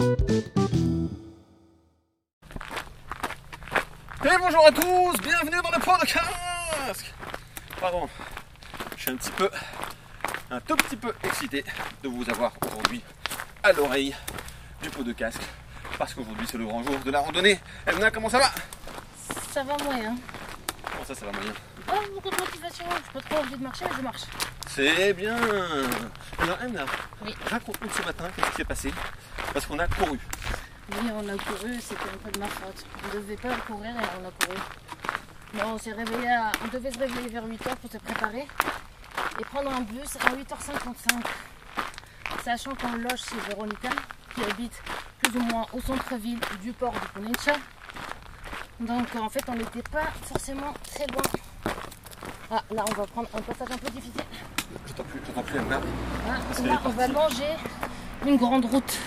Et bonjour à tous, bienvenue dans le podcast Pardon, je suis un petit peu, un tout petit peu excité de vous avoir aujourd'hui à l'oreille du pot de casque parce qu'aujourd'hui c'est le grand jour de la randonnée. Emna, comment ça va? Ça va moyen. Comment ça, ça va moyen? Pas beaucoup de motivation, j'ai pas trop envie de marcher, mais je marche. C'est bien Alors Emna, Oui. raconte-nous ce matin qu'est-ce qui s'est passé? Parce qu'on a couru. Oui, on a couru, c'était un peu de ma faute. On devait pas courir et on a couru. Mais on s'est réveillé à- On devait se réveiller vers 8h pour se préparer et prendre un bus à 8h55. Sachant qu'on loge chez Véronica, qui habite plus ou moins au centre-ville du port de Ponencha. Donc en fait, on n'était pas forcément très loin. Ah, là, on va prendre un passage un peu difficile. Je t'en plus, je t'en plus Emna. Ah, là, on va longer une grande route.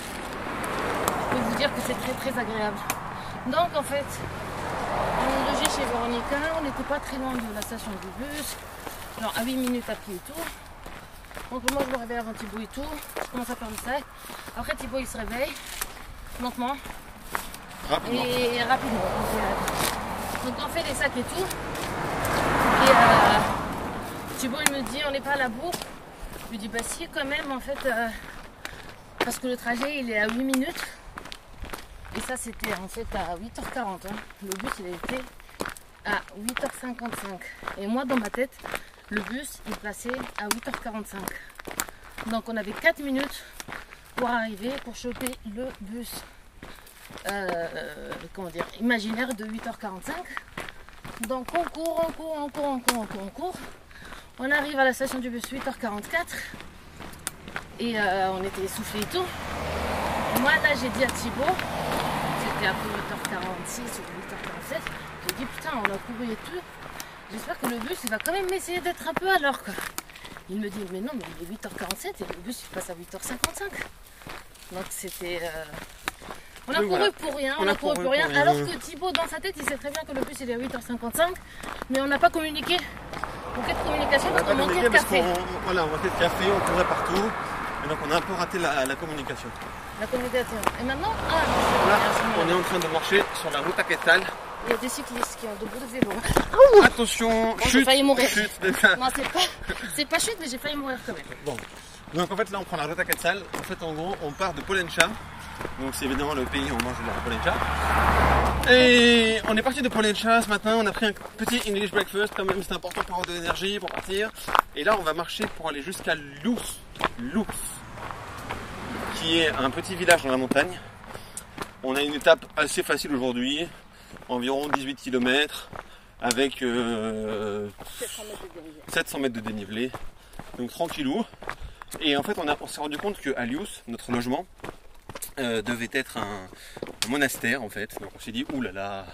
Je peux vous dire que c'est très très agréable. Donc en fait, on logeait chez Véronica, on n'était pas très loin de la station du bus, genre à 8 minutes à pied et tout. Donc moi je me réveille avant Thibaut et tout, je commence à faire le sac. Après Thibaut il se réveille, lentement Rapidement. et rapidement. Donc, euh, Donc on fait les sacs et tout. Et euh, Thibaut il me dit on n'est pas à la bourre. Je lui dis bah si quand même en fait euh, parce que le trajet il est à 8 minutes. Et ça c'était en fait à 8h40. hein. Le bus il été à 8h55. Et moi dans ma tête, le bus il passait à 8h45. Donc on avait 4 minutes pour arriver, pour choper le bus euh, comment imaginaire de 8h45. Donc on court, on court, on court, on court, on court, on court. On arrive à la station du bus 8h44 et euh, on était essoufflés et tout. Moi là j'ai dit à Thibaut, après 8h46 ou 8h47, j'ai dit putain on a couru et tout. J'espère que le bus il va quand même essayer d'être un peu à l'heure quoi. Il me dit mais non mais il est 8h47 et le bus il passe à 8h55. Donc c'était... euh, On a Oui, couru voilà. pour rien, On on, a a couru pour rien, pour rien. alors que Thibaut dans sa tête il sait très bien que le bus il est à 8h55, mais on n'a pas communiqué. Manquait de communication On parce qu'on manquait de café. qu'on voilà, on manquait de café, on courait partout. Et donc on a un peu raté la, la communication. La communication. Et maintenant, ah, Là, on est en train de marcher sur la route à Quetal. il y a des cyclistes qui ont de beaux vélos. Attention, j'ai chute, failli mourir. chute. Non, c'est pas, c'est pas chute, mais j'ai failli mourir quand même. Bon. Donc en fait là on prend la route à Quetzal. En fait en gros on part de Polencha. Donc c'est évidemment le pays où on mange de la Polencha. Et on est parti de Polencha ce matin, on a pris un petit English breakfast quand même, c'est important pour avoir de l'énergie pour partir. Et là on va marcher pour aller jusqu'à Lous. Lous. Qui est un petit village dans la montagne. On a une étape assez facile aujourd'hui, environ 18 km avec euh, 700 mètres de dénivelé. Donc tranquillou. Et en fait, on, on s'est rendu compte que Alius, notre logement, euh, devait être un, un monastère en fait. Donc on s'est dit, oulala,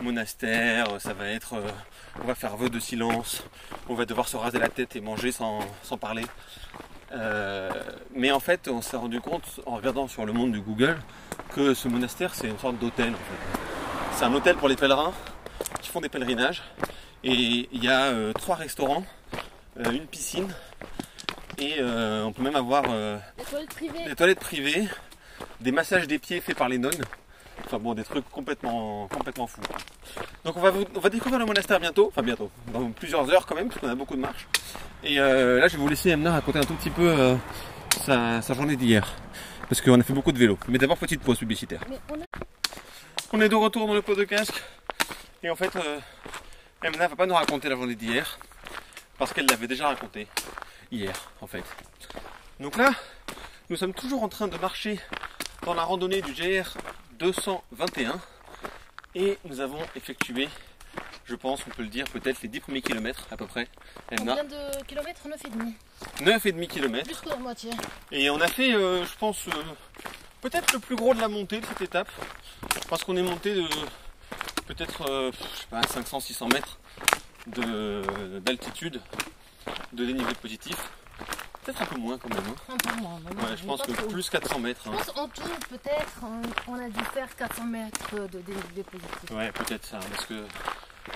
monastère, ça va être. euh, on va faire vœu de silence, on va devoir se raser la tête et manger sans, sans parler. Euh, mais en fait, on s'est rendu compte en regardant sur le monde du Google que ce monastère c'est une sorte d'hôtel en fait. C'est un hôtel pour les pèlerins qui font des pèlerinages. Et il y a euh, trois restaurants, euh, une piscine et euh, on peut même avoir euh, Les toilettes privées. des toilettes privées, des massages des pieds faits par les nonnes. Enfin bon, des trucs complètement, complètement fous. Donc on va, vous- on va découvrir le monastère bientôt, enfin bientôt, dans plusieurs heures quand même, parce qu'on a beaucoup de marche. Et euh, là je vais vous laisser Emna raconter un tout petit peu euh, sa, sa journée d'hier. Parce qu'on a fait beaucoup de vélo. Mais d'abord petite pause publicitaire. On a... On est de retour dans le pot de casque. Et en fait, euh, Emna va pas nous raconter la journée d'hier. Parce qu'elle l'avait déjà raconté hier, en fait. Donc là, nous sommes toujours en train de marcher dans la randonnée du GR 221. Et nous avons effectué, je pense, on peut le dire, peut-être les 10 premiers kilomètres à peu près. Combien de kilomètres 9,5 9,5 kilomètres. Plus que la moitié. Et on a fait, euh, je pense, euh, peut-être le plus gros de la montée de cette étape. Parce qu'on est monté de peut-être, euh, je sais pas, 500-600 mètres de- d'altitude, de, dénivelé positif. Peut-être un peu moins quand même. hein. Un peu moins. mais non, Ouais, je pense que trop. plus 400 mètres. Je hein. pense en tout, peut-être, on, on a dû faire 400 mètres de dénivelé positif. Ouais, peut-être ça, parce que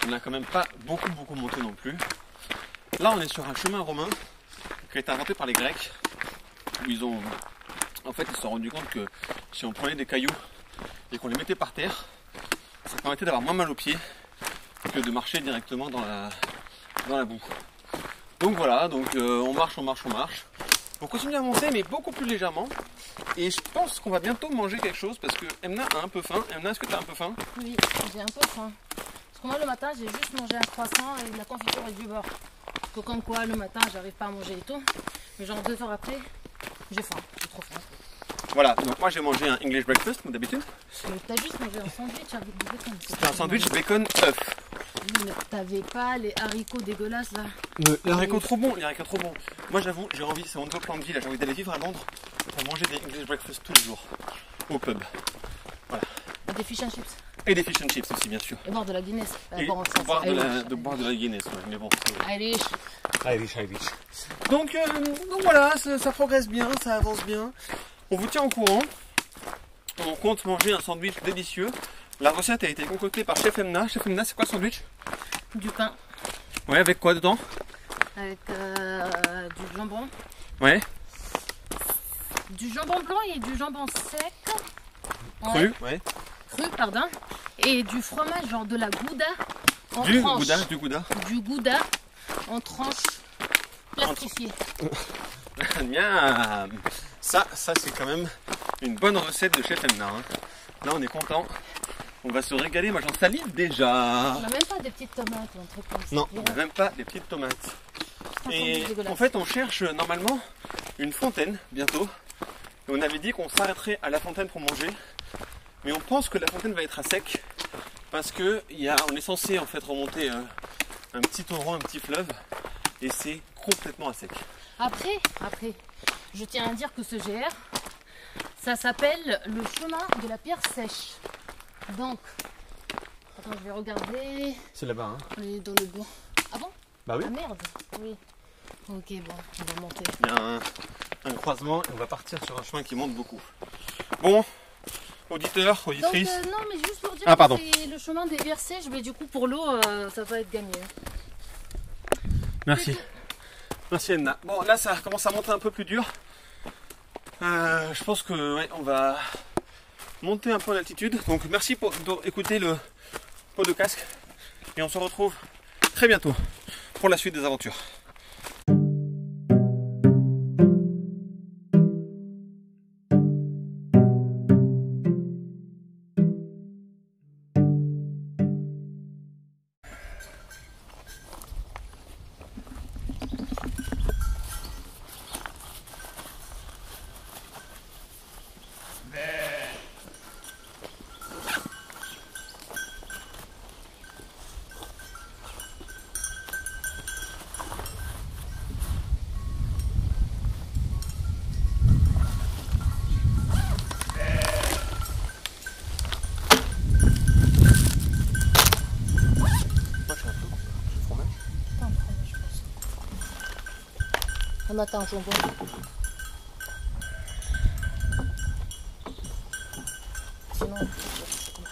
on n'a quand même pas beaucoup beaucoup monté non plus. Là, on est sur un chemin romain qui a été inventé par les Grecs, où ils ont En fait, ils se sont rendus compte que si on prenait des cailloux et qu'on les mettait par terre, ça permettait d'avoir moins mal aux pieds que de marcher directement dans la, dans la boue. Donc voilà, donc euh, on marche, on marche, on marche. On continue à monter, mais beaucoup plus légèrement. Et je pense qu'on va bientôt manger quelque chose parce que Emna a un peu faim. Emna, est-ce que tu as un peu faim? Oui, j'ai un peu faim. Parce que moi, le matin, j'ai juste mangé un croissant et de la confiture et du beurre. Parce que comme quoi, le matin, j'arrive pas à manger et tout. Mais genre deux heures après, j'ai faim. J'ai trop faim. Voilà, donc moi j'ai mangé un English breakfast comme d'habitude. Mais t'as juste mangé un sandwich avec du bacon. C'était un sandwich bacon œuf. T'avais pas les haricots dégueulasses là. Les haricots trop bons, les haricots trop bons. Moi j'avoue, j'ai envie, c'est mon nouveau plan de vie là, j'ai envie d'aller vivre à Londres pour manger des English breakfast tous les jours au pub. Et Des fish and chips. Et des fish and chips aussi bien sûr. Et boire de la Guinness. Et bon, ça, boire, de la, de boire de la Guinness, ouais, mais bon. Irish. Irish, Irish. Donc, euh, donc voilà, ça, ça progresse bien, ça avance bien. On vous tient au courant. On compte manger un sandwich délicieux. La recette a été concoctée par Chef Emna. Chef Emna, c'est quoi le sandwich? Du pain. Ouais, avec quoi dedans? Avec euh, du jambon. Ouais, Du jambon blanc et du jambon sec. Cru Ouais. Cru, pardon. Et du fromage, genre de la gouda. En Du tranches. gouda, du gouda. Du gouda en tranches plastifiées. Miam Ça, ça c'est quand même une bonne recette de Chef Emna. hein. Là, on est content. On va se régaler. Moi, j'en salive déjà. On n'a même pas des petites tomates ou un truc comme ça. Non, on n'a même pas les petites tomates. Et en fait, on cherche euh, normalement une fontaine bientôt. Et on avait dit qu'on s'arrêterait à la fontaine pour manger. Mais on pense que la fontaine va être à sec. Parce que il y a, on est censé en fait remonter euh, un petit torrent, un petit fleuve. Et c'est complètement à sec. Après, après, je tiens à dire que ce GR, ça s'appelle le chemin de la pierre sèche. Donc, attends, je vais regarder. C'est là-bas, hein On est dans le bon. Ah bon? Bah oui. Ah merde Oui. Ok, bon, on va monter. Il y a un, un croisement et on va partir sur un chemin qui monte beaucoup. Bon, auditeurs, Donc, auditrices. euh, non, mais juste pour dire Ah, que pardon. c'est le chemin des pierres sèches, mais du coup, pour l'eau, euh, ça va être gagné. Merci. Merci Enna. Bon là ça commence à monter un peu plus dur. Euh, je pense que ouais, on va monter un peu en altitude. Donc merci pour écouter le pot de casque. Et on se retrouve très bientôt pour la suite des aventures. On attend jambon. Sinon,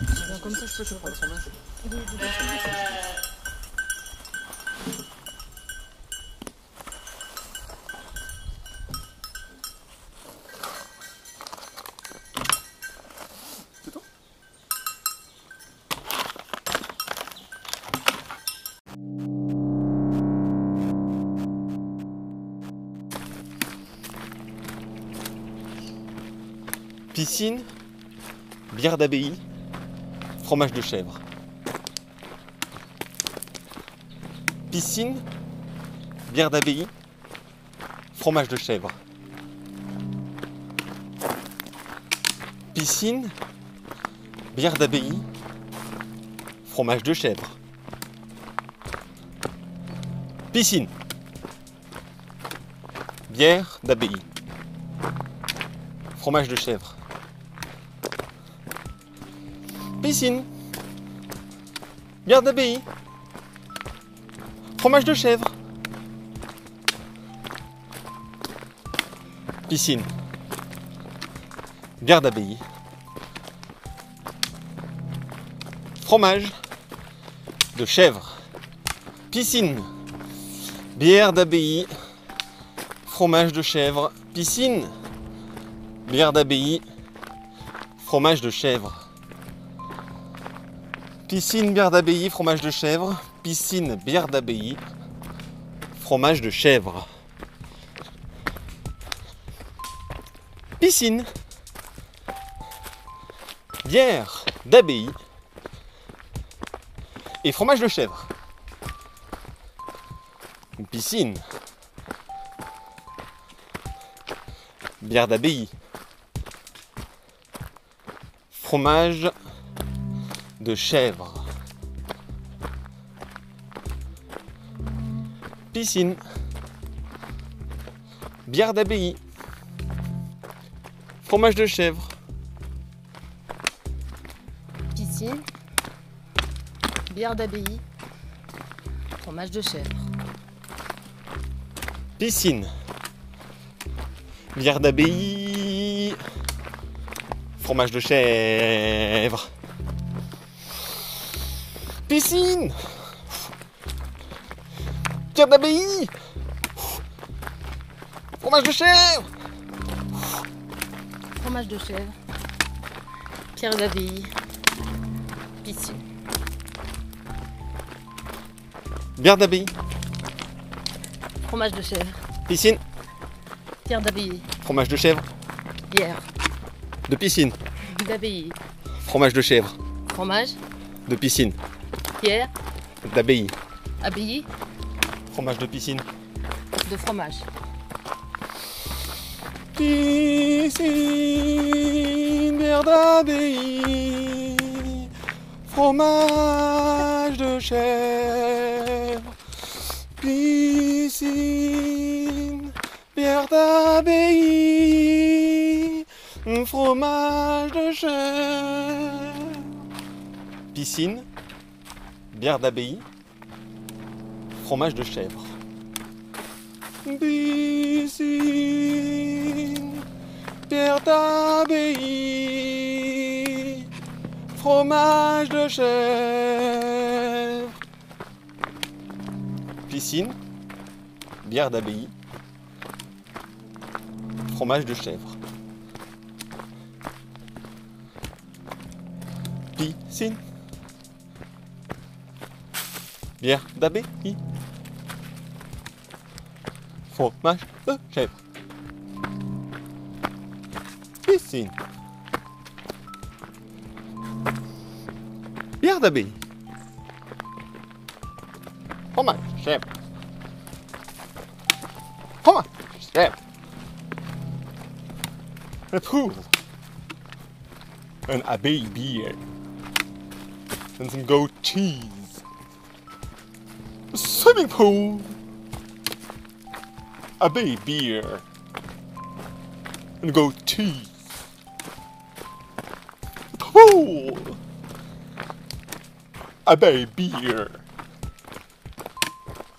sinon, comme ça, je peux Je Piscine, bière d'abbaye, fromage de chèvre. Piscine, bière d'abbaye, fromage de chèvre. Piscine, bière d'abbaye, fromage de chèvre. Piscine, bière d'abbaye, fromage de chèvre. Piscine. Bière d'abbaye. Fromage de chèvre. Piscine. Bière d'abbaye. Fromage de chèvre. Piscine. Bière d'abbaye. Fromage de chèvre. Piscine. bière d'abbaye, fromage de chèvre. Piscine, bière d'abbaye, fromage de chèvre. Piscine, bière d'abbaye, fromage de chèvre. Piscine, bière d'abbaye et fromage de chèvre. Piscine, bière d'abbaye, fromage de chèvre. Piscine, bière d'abbaye, fromage de chèvre. Piscine, bière d'abbaye, fromage de chèvre. Piscine, bière d'abbaye, fromage de chèvre. Piscine, bière d'abbaye, fromage de chèvre. Fromage de chèvre, pierre d'abbaye, piscine. Bière d'abbaye, Fromage de chèvre, piscine, pierre d'abbaye, fromage de chèvre, bière. De piscine, d'abbaye, fromage de chèvre, fromage, de piscine, pierre, d'abbaye, abbaye, fromage de piscine. de fromage. Piscine, bière d'abbaye, fromage de chèvre. Piscine, bière d'abbaye, fromage de chèvre. Piscine, bière d'abbaye, fromage de chèvre. Piscine, bière d'abbaye, fromage de chèvre. Piscine, bière d'abbaye, fromage de chèvre. Piscine, bière d'abbaye, fromage de chèvre. Piscine. Bière d'abbaye. Fromage de chèvre. Fromage de chèvre. A pool. An abbey beer. And some goat cheese. A swimming pool. Abbey beer. And goat cheese. Pool. Abbey beer.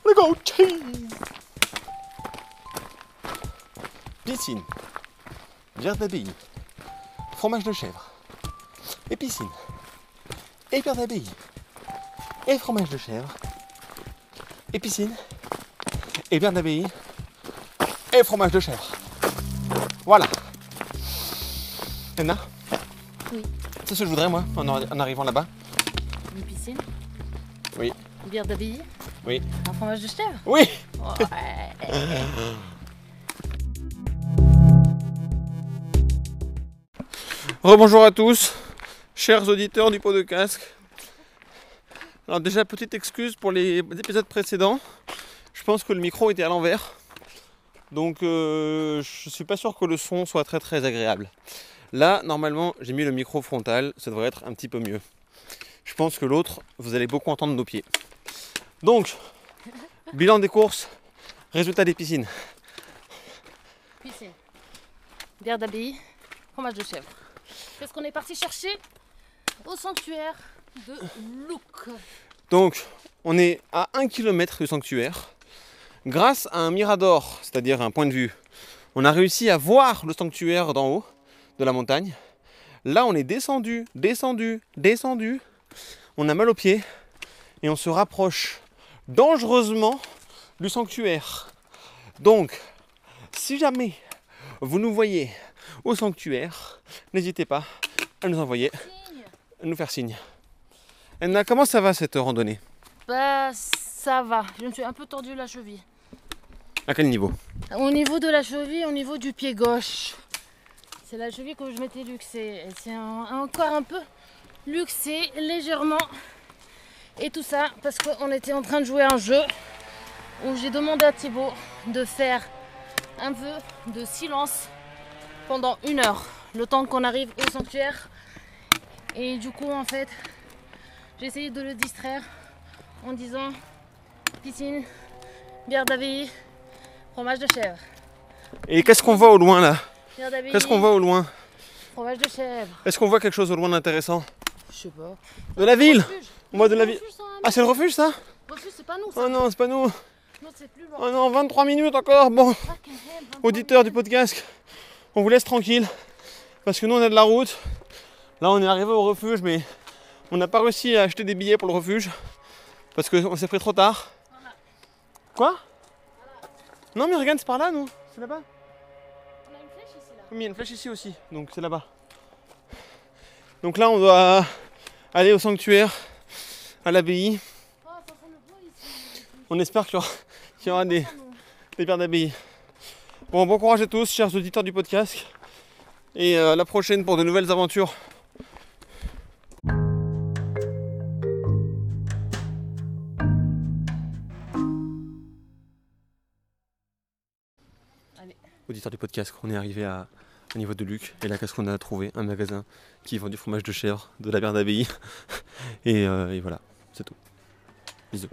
And goat cheese. Piscine. Bière d'abbaye. Fromage de chèvre. Et piscine. Et bière d'abbaye. Et fromage de chèvre. Et piscine. Et bière d'abbaye. Et fromage de chèvre. Voilà. Anna Oui. C'est ce que je voudrais moi en, en arrivant là-bas. Une piscine, Oui. une bière d'abbaye, Oui. un fromage de chèvre. Oui Ouais. Rebonjour à tous, chers auditeurs du pot de casque. Alors déjà petite excuse pour les épisodes précédents. Je pense que le micro était à l'envers. Donc euh, je suis pas sûr que le son soit très très agréable. Là normalement j'ai mis le micro frontal, ça devrait être un petit peu mieux. Je pense que l'autre, vous allez beaucoup entendre nos pieds. Donc, bilan des courses, résultat des piscines. Piscine, bière d'abbaye, fromage de chèvre. Qu'est-ce qu'on est parti chercher au sanctuaire? Donc, on est à 1 km du sanctuaire. Grâce à un mirador, c'est-à-dire un point de vue, on a réussi à voir le sanctuaire d'en haut de la montagne. Là, on est descendu, descendu, descendu. On a mal aux pieds et on se rapproche dangereusement du sanctuaire. Donc, si jamais vous nous voyez au sanctuaire, n'hésitez pas à nous envoyer, à nous faire signe. Anna, comment ça va cette randonnée Bah ça va. Je me suis un peu tordu la cheville. À quel niveau Au niveau de la cheville, au niveau du pied gauche. C'est la cheville que je m'étais luxée. C'est encore un peu luxé, légèrement. Et tout ça parce qu'on était en train de jouer un jeu où j'ai demandé à Thibaut de faire un vœu de silence pendant une heure, le temps qu'on arrive au sanctuaire. Et du coup, en fait, j'ai essayé de le distraire en disant piscine, bière d'abbaye, fromage de chèvre. Et qu'est-ce qu'on voit au loin là? Qu'est-ce qu'on voit au loin? fromage de chèvre. Est-ce qu'on voit quelque chose au loin d'intéressant? Je sais pas. De la ville Refuge. On voit de la Le ville. Ah c'est le refuge ça? Refuge, c'est pas nous, ça. Oh non, c'est pas nous Non, c'est plus loin. Oh non, 23 minutes encore Bon, 23 auditeurs du podcast, on vous laisse tranquille. Parce que nous on a de la route. Là on est arrivé au refuge mais on n'a pas réussi à acheter des billets pour le refuge. Parce qu'on s'est pris trop tard. Quoi? Non mais regarde, c'est par là nous. C'est là-bas? On a une flèche ici, là. Oui, mais il y a une flèche ici aussi, donc c'est là-bas. Donc là on doit aller au sanctuaire, à l'abbaye. Oh. On espère qu'il y aura, qu'il y aura des, Ah, des paires d'abbayes. Bon, bon courage à tous, chers auditeurs du podcast. Et euh, à la prochaine pour de nouvelles aventures. Du podcast, on est arrivé à, au niveau de Luc. Et là, qu'est-ce qu'on a trouvé Un magasin qui vend du fromage de chèvre, de la bière d'abbaye. Euh, et voilà, c'est tout. Bisous.